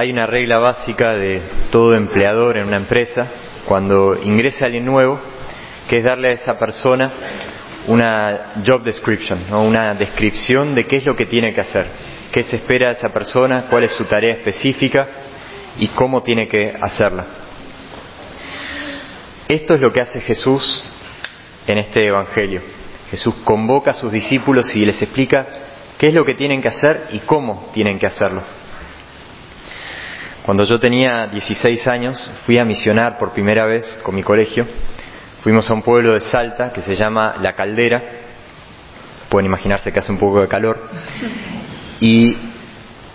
Hay una regla básica de todo empleador en una empresa cuando ingresa alguien nuevo, que es darle a esa persona una job description, una descripción de qué es lo que tiene que hacer, qué se espera de esa persona, cuál es su tarea específica y cómo tiene que hacerla. Esto es lo que hace Jesús en este Evangelio. Jesús convoca a sus discípulos y les explica qué es lo que tienen que hacer y cómo tienen que hacerlo. Cuando yo tenía 16 años fui a misionar por primera vez con mi colegio. Fuimos a un pueblo de Salta que se llama La Caldera. Pueden imaginarse que hace un poco de calor. Y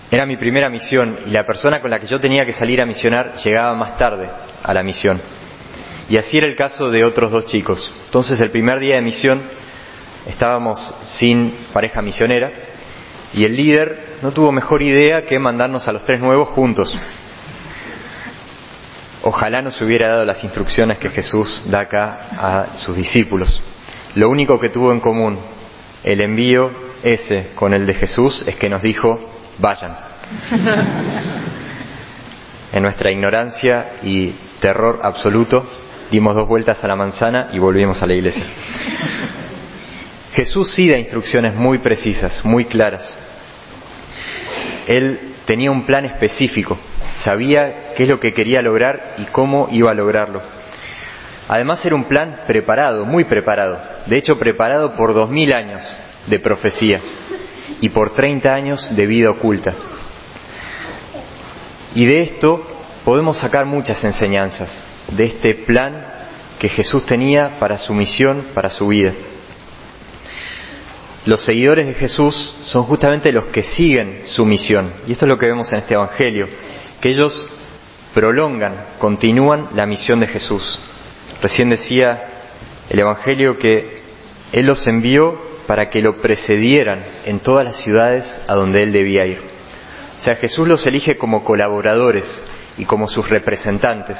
era mi primera misión y la persona con la que yo tenía que salir a misionar llegaba más tarde a la misión. Y así era el caso de otros dos chicos. Entonces el primer día de misión estábamos sin pareja misionera y el líder no tuvo mejor idea que mandarnos a los tres nuevos juntos. Ojalá nos hubiera dado las instrucciones que Jesús da acá a sus discípulos. Lo único que tuvo en común el envío ese con el de Jesús es que nos dijo, vayan. En nuestra ignorancia y terror absoluto, dimos dos vueltas a la manzana y volvimos a la iglesia. Jesús sí da instrucciones muy precisas, muy claras. Él tenía un plan específico, sabía qué es lo que quería lograr y cómo iba a lograrlo. Además era un plan preparado, muy preparado, de hecho preparado por dos mil años de profecía y por treinta años de vida oculta. Y de esto podemos sacar muchas enseñanzas, de este plan que Jesús tenía para su misión, para su vida. Los seguidores de Jesús son justamente los que siguen su misión. Y esto es lo que vemos en este Evangelio, que ellos prolongan, continúan la misión de Jesús. Recién decía el Evangelio que Él los envió para que lo precedieran en todas las ciudades a donde Él debía ir. O sea, Jesús los elige como colaboradores y como sus representantes.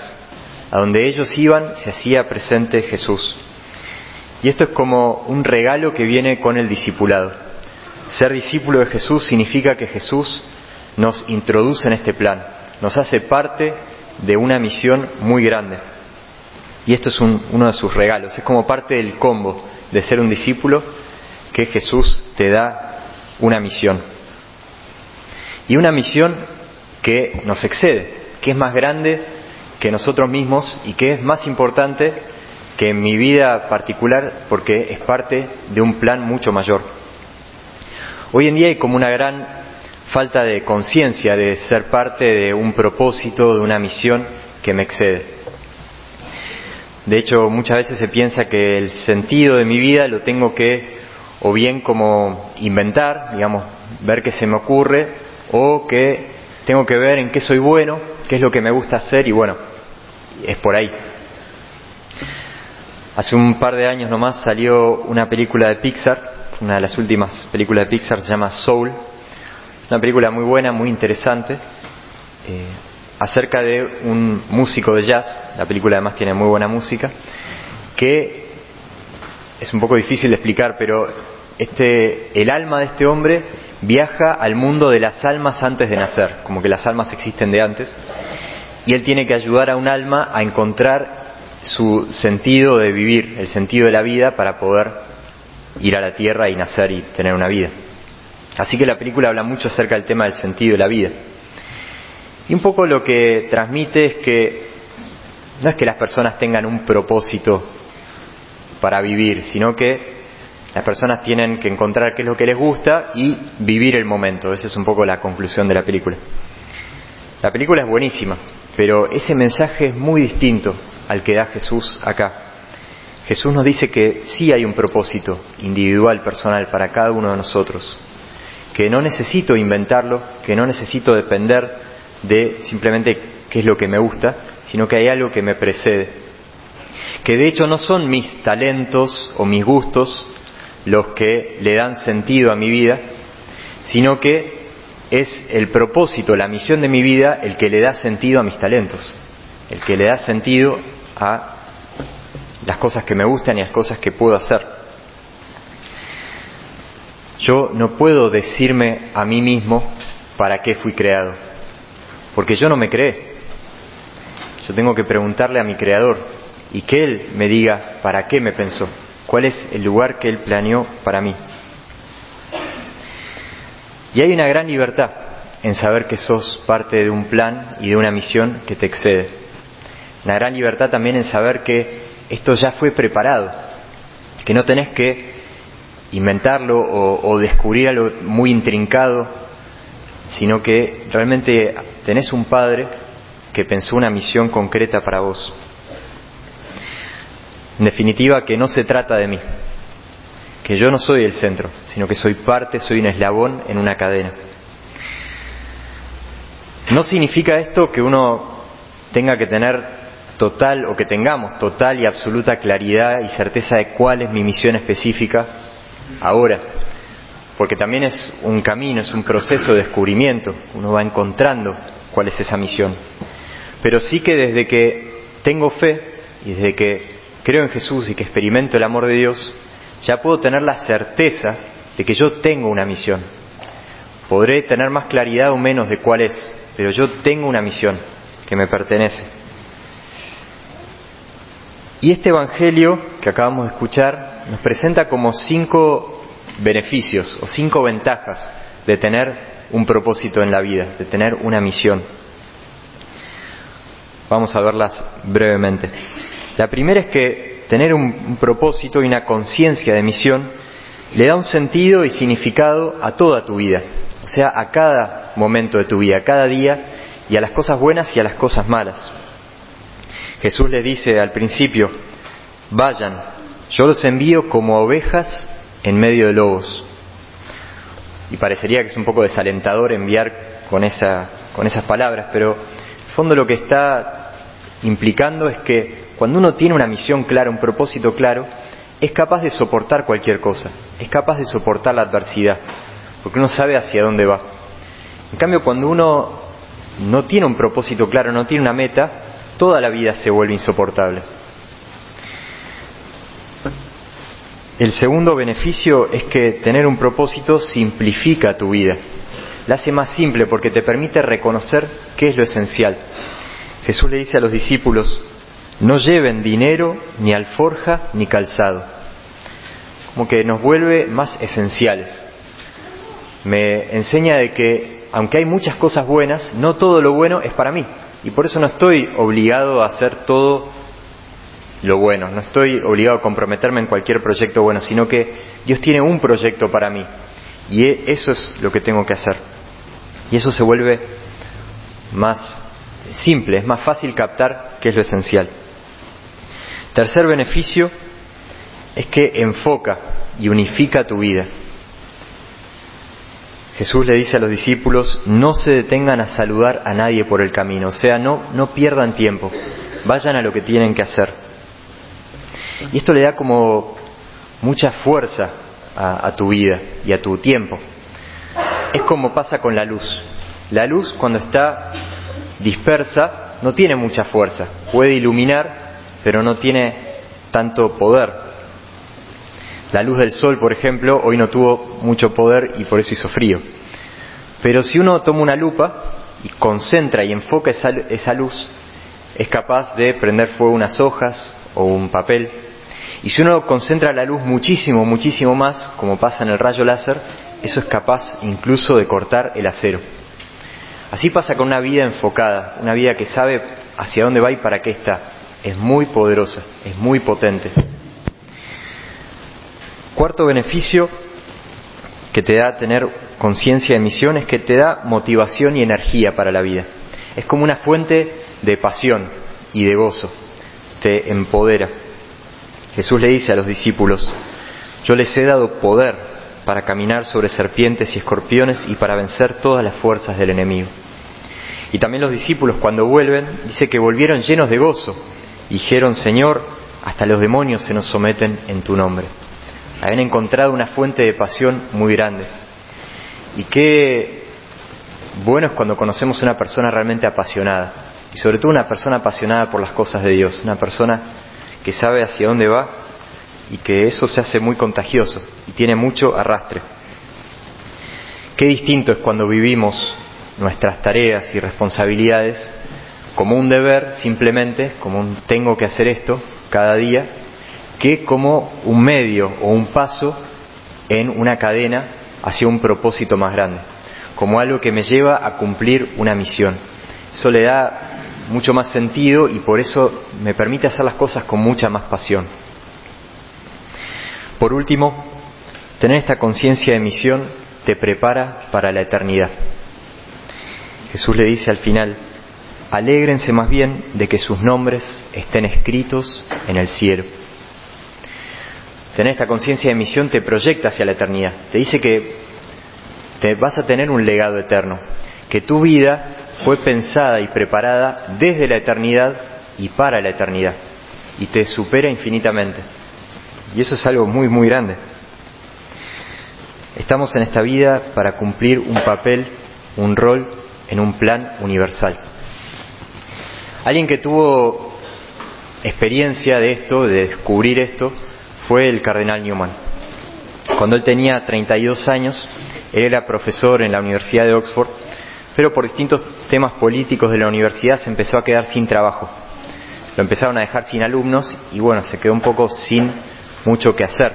A donde ellos iban se hacía presente Jesús. Y esto es como un regalo que viene con el discipulado. Ser discípulo de Jesús significa que Jesús nos introduce en este plan, nos hace parte de una misión muy grande. Y esto es uno de sus regalos, es como parte del combo de ser un discípulo que Jesús te da una misión. Y una misión que nos excede, que es más grande que nosotros mismos y que es más importante que en mi vida particular porque es parte de un plan mucho mayor. Hoy en día hay como una gran falta de conciencia de ser parte de un propósito, de una misión que me excede. De hecho, muchas veces se piensa que el sentido de mi vida lo tengo que o bien como inventar, digamos, ver qué se me ocurre, o que tengo que ver en qué soy bueno, qué es lo que me gusta hacer y bueno, es por ahí. Hace un par de años nomás salió una película de Pixar, una de las últimas películas de Pixar, se llama Soul. Es una película muy buena, muy interesante, eh, acerca de un músico de jazz. La película además tiene muy buena música, que es un poco difícil de explicar, pero este, el alma de este hombre viaja al mundo de las almas antes de nacer, como que las almas existen de antes, y él tiene que ayudar a un alma a encontrar su sentido de vivir, el sentido de la vida para poder ir a la tierra y nacer y tener una vida. Así que la película habla mucho acerca del tema del sentido de la vida. Y un poco lo que transmite es que no es que las personas tengan un propósito para vivir, sino que las personas tienen que encontrar qué es lo que les gusta y vivir el momento. Esa es un poco la conclusión de la película. La película es buenísima, pero ese mensaje es muy distinto al que da Jesús acá. Jesús nos dice que sí hay un propósito individual, personal para cada uno de nosotros, que no necesito inventarlo, que no necesito depender de simplemente qué es lo que me gusta, sino que hay algo que me precede, que de hecho no son mis talentos o mis gustos los que le dan sentido a mi vida, sino que es el propósito, la misión de mi vida el que le da sentido a mis talentos, el que le da sentido a las cosas que me gustan y a las cosas que puedo hacer. Yo no puedo decirme a mí mismo para qué fui creado. porque yo no me creé. Yo tengo que preguntarle a mi Creador y que Él me diga para qué me pensó, cuál es el lugar que Él planeó para mí. Y hay una gran libertad en saber que sos parte de un plan y de una misión que te excede. Una gran libertad también en saber que esto ya fue preparado, que no tenés que inventarlo o, descubrir algo muy intrincado, sino que realmente tenés un Padre que pensó una misión concreta para vos. En definitiva, que no se trata de mí, que yo no soy el centro, sino que soy parte, soy un eslabón en una cadena. No significa esto que uno tenga que tener total o que tengamos total y absoluta claridad y certeza de cuál es mi misión específica ahora, porque también es un camino, es un proceso de descubrimiento, uno va encontrando cuál es esa misión. Pero sí que desde que tengo fe y desde que creo en Jesús y que experimento el amor de Dios, ya puedo tener la certeza de que yo tengo una misión. Podré tener más claridad o menos de cuál es, pero yo tengo una misión que me pertenece. Y este Evangelio que acabamos de escuchar nos presenta como cinco beneficios o cinco ventajas de tener un propósito en la vida, de tener una misión. Vamos a verlas brevemente. La primera es que tener un, propósito y una conciencia de misión le da un sentido y significado a toda tu vida, o sea, a cada momento de tu vida, a cada día y a las cosas buenas y a las cosas malas. Jesús le dice al principio, vayan, yo los envío como ovejas en medio de lobos. Y parecería que es un poco desalentador enviar con, esa, con esas palabras, pero en el fondo lo que está implicando es que cuando uno tiene una misión clara, un propósito claro, es capaz de soportar cualquier cosa, es capaz de soportar la adversidad, porque uno sabe hacia dónde va. En cambio, cuando uno no tiene un propósito claro, no tiene una meta, toda la vida se vuelve insoportable. El segundo beneficio es que tener un propósito simplifica tu vida. La hace más simple porque te permite reconocer qué es lo esencial. Jesús le dice a los discípulos, no lleven dinero, ni alforja, ni calzado. Como que nos vuelve más esenciales. Me enseña de que, aunque hay muchas cosas buenas, no todo lo bueno es para mí. Y por eso no estoy obligado a hacer todo lo bueno, no estoy obligado a comprometerme en cualquier proyecto bueno, sino que Dios tiene un proyecto para mí. Y e, eso es lo que tengo que hacer. Y eso se vuelve más simple, es más fácil captar qué es lo esencial. Tercer beneficio es que enfoca y unifica tu vida. Jesús le dice a los discípulos, no se detengan a saludar a nadie por el camino, o sea, no, no pierdan tiempo, vayan a lo que tienen que hacer. Y esto le da como mucha fuerza a, a tu vida y a tu tiempo. Es como pasa con la luz. La luz cuando está dispersa no tiene mucha fuerza, puede iluminar, pero no tiene tanto poder. La luz del sol, por ejemplo, hoy no tuvo mucho poder y por eso hizo frío. Pero si uno toma una lupa y concentra y enfoca esa, luz, es capaz de prender fuego unas hojas o un papel. Y si uno concentra la luz muchísimo, muchísimo más, como pasa en el rayo láser, eso es capaz incluso de cortar el acero. Así pasa con una vida enfocada, una vida que sabe hacia dónde va y para qué está es muy poderosa, es muy potente. Cuarto beneficio que te da tener conciencia de misión es que te da motivación y energía para la vida. Es como una fuente de pasión y de gozo. Te empodera. Jesús le dice a los discípulos, yo les he dado poder para caminar sobre serpientes y escorpiones y para vencer todas las fuerzas del enemigo. Y también los discípulos cuando vuelven, dice que volvieron llenos de gozo dijeron, Señor, hasta los demonios se nos someten en tu nombre. Habían encontrado una fuente de pasión muy grande. Y qué bueno es cuando conocemos una persona realmente apasionada. Y sobre todo una persona apasionada por las cosas de Dios. Una persona que sabe hacia dónde va y que eso se hace muy contagioso y tiene mucho arrastre. Qué distinto es cuando vivimos nuestras tareas y responsabilidades como un deber simplemente, como un tengo que hacer esto cada día, que como un medio o un paso en una cadena hacia un propósito más grande, como algo que me lleva a cumplir una misión. Eso le da mucho más sentido y por eso me permite hacer las cosas con mucha más pasión. Por último, tener esta conciencia de misión te prepara para la eternidad. Jesús le dice al final, alégrense más bien de que sus nombres estén escritos en el cielo. Tener esta conciencia de misión te proyecta hacia la eternidad. Te dice que te vas a tener un legado eterno, que tu vida fue pensada y preparada desde la eternidad y para la eternidad, y te supera infinitamente. Y eso es algo muy, muy grande. Estamos en esta vida para cumplir un papel, un rol en un plan universal. Alguien que tuvo experiencia de esto, de descubrir esto, fue el cardenal Newman. Cuando él tenía 32 años, él era profesor en la Universidad de Oxford, pero por distintos temas políticos de la universidad se empezó a quedar sin trabajo. Lo empezaron a dejar sin alumnos y bueno, se quedó un poco sin mucho que hacer.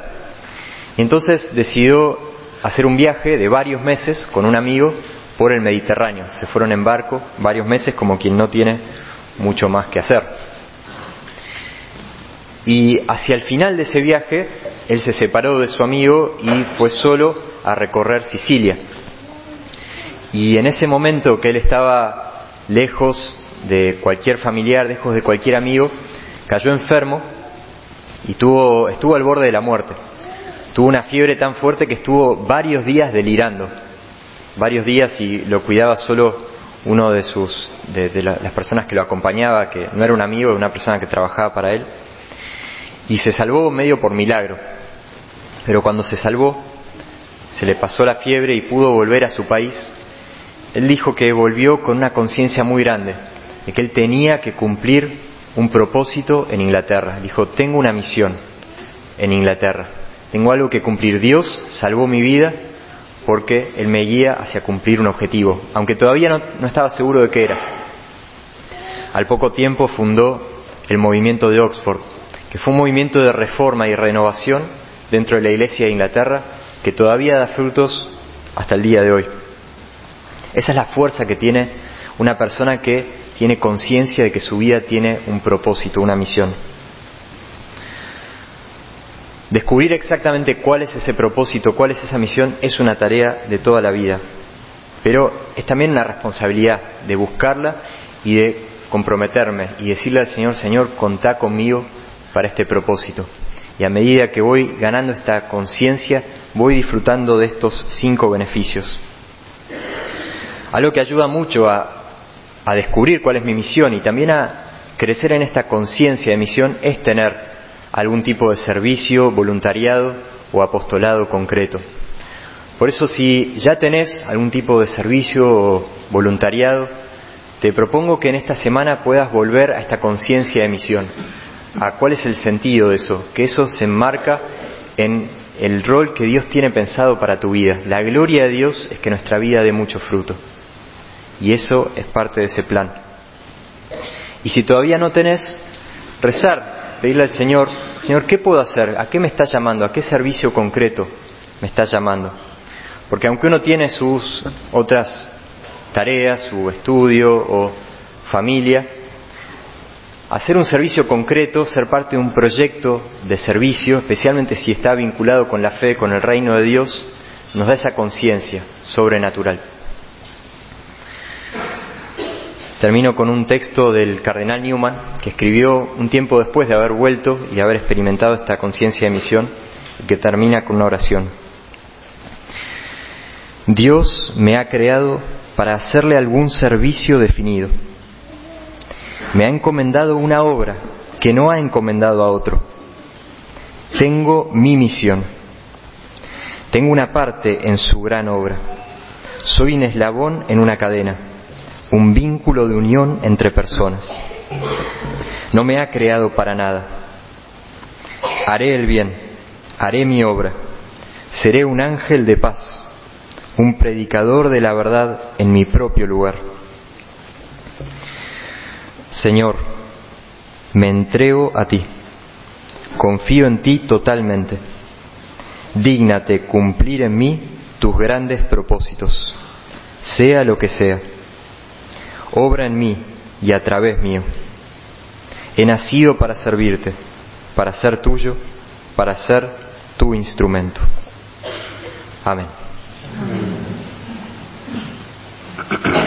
Y entonces decidió hacer un viaje de varios meses con un amigo por el Mediterráneo. Se fueron en barco varios meses como quien no tiene mucho más que hacer. Y hacia el final de ese viaje, él se separó de su amigo y fue solo a recorrer Sicilia. Y en ese momento que él estaba lejos de cualquier familiar, lejos de cualquier amigo, cayó enfermo y tuvo, estuvo al borde de la muerte. Tuvo una fiebre tan fuerte que estuvo varios días delirando, varios días y lo cuidaba solo uno de sus de, las personas que lo acompañaba, que no era un amigo, una persona que trabajaba para él, y se salvó medio por milagro. Pero cuando se salvó, se le pasó la fiebre y pudo volver a su país. Él dijo que volvió con una conciencia muy grande, de que él tenía que cumplir un propósito en Inglaterra. Dijo, tengo una misión en Inglaterra, tengo algo que cumplir. Dios salvó mi vida porque Él me guía hacia cumplir un objetivo, aunque todavía no, estaba seguro de qué era. Al poco tiempo fundó el movimiento de Oxford, que fue un movimiento de reforma y renovación dentro de la Iglesia de Inglaterra que todavía da frutos hasta el día de hoy. Esa es la fuerza que tiene una persona que tiene conciencia de que su vida tiene un propósito, una misión. Descubrir exactamente cuál es ese propósito, cuál es esa misión, es una tarea de toda la vida. Pero es también una responsabilidad de buscarla y de comprometerme y decirle al Señor, Señor, contá conmigo para este propósito. Y a medida que voy ganando esta conciencia, voy disfrutando de estos cinco beneficios. Algo que ayuda mucho a, a descubrir cuál es mi misión y también a crecer en esta conciencia de misión es tener algún tipo de servicio, voluntariado o apostolado concreto. Por eso si ya tenés algún tipo de servicio o voluntariado, te propongo que en esta semana puedas volver a esta conciencia de misión, a cuál es el sentido de eso, que eso se enmarca en el rol que Dios tiene pensado para tu vida. La gloria de Dios es que nuestra vida dé mucho fruto. Y eso es parte de ese plan. Y si todavía no tenés, rezar pedirle al Señor, Señor, ¿qué puedo hacer? ¿A qué me está llamando? ¿A qué servicio concreto me está llamando? Porque aunque uno tiene sus otras tareas, su estudio o familia, hacer un servicio concreto, ser parte de un proyecto de servicio, especialmente si está vinculado con la fe, con el reino de Dios, nos da esa conciencia sobrenatural. Termino con un texto del cardenal Newman que escribió un tiempo después de haber vuelto y haber experimentado esta conciencia de misión y que termina con una oración. Dios me ha creado para hacerle algún servicio definido. Me ha encomendado una obra que no ha encomendado a otro. Tengo mi misión. Tengo una parte en su gran obra. Soy un eslabón en una cadena un vínculo de unión entre personas. No me ha creado para nada. Haré el bien, haré mi obra, seré un ángel de paz, un predicador de la verdad en mi propio lugar. Señor, me entrego a ti, confío en ti totalmente. Dígnate cumplir en mí tus grandes propósitos, sea lo que sea. Obra en mí y a través mío. He nacido para servirte, para ser tuyo, para ser tu instrumento. Amén. Amén.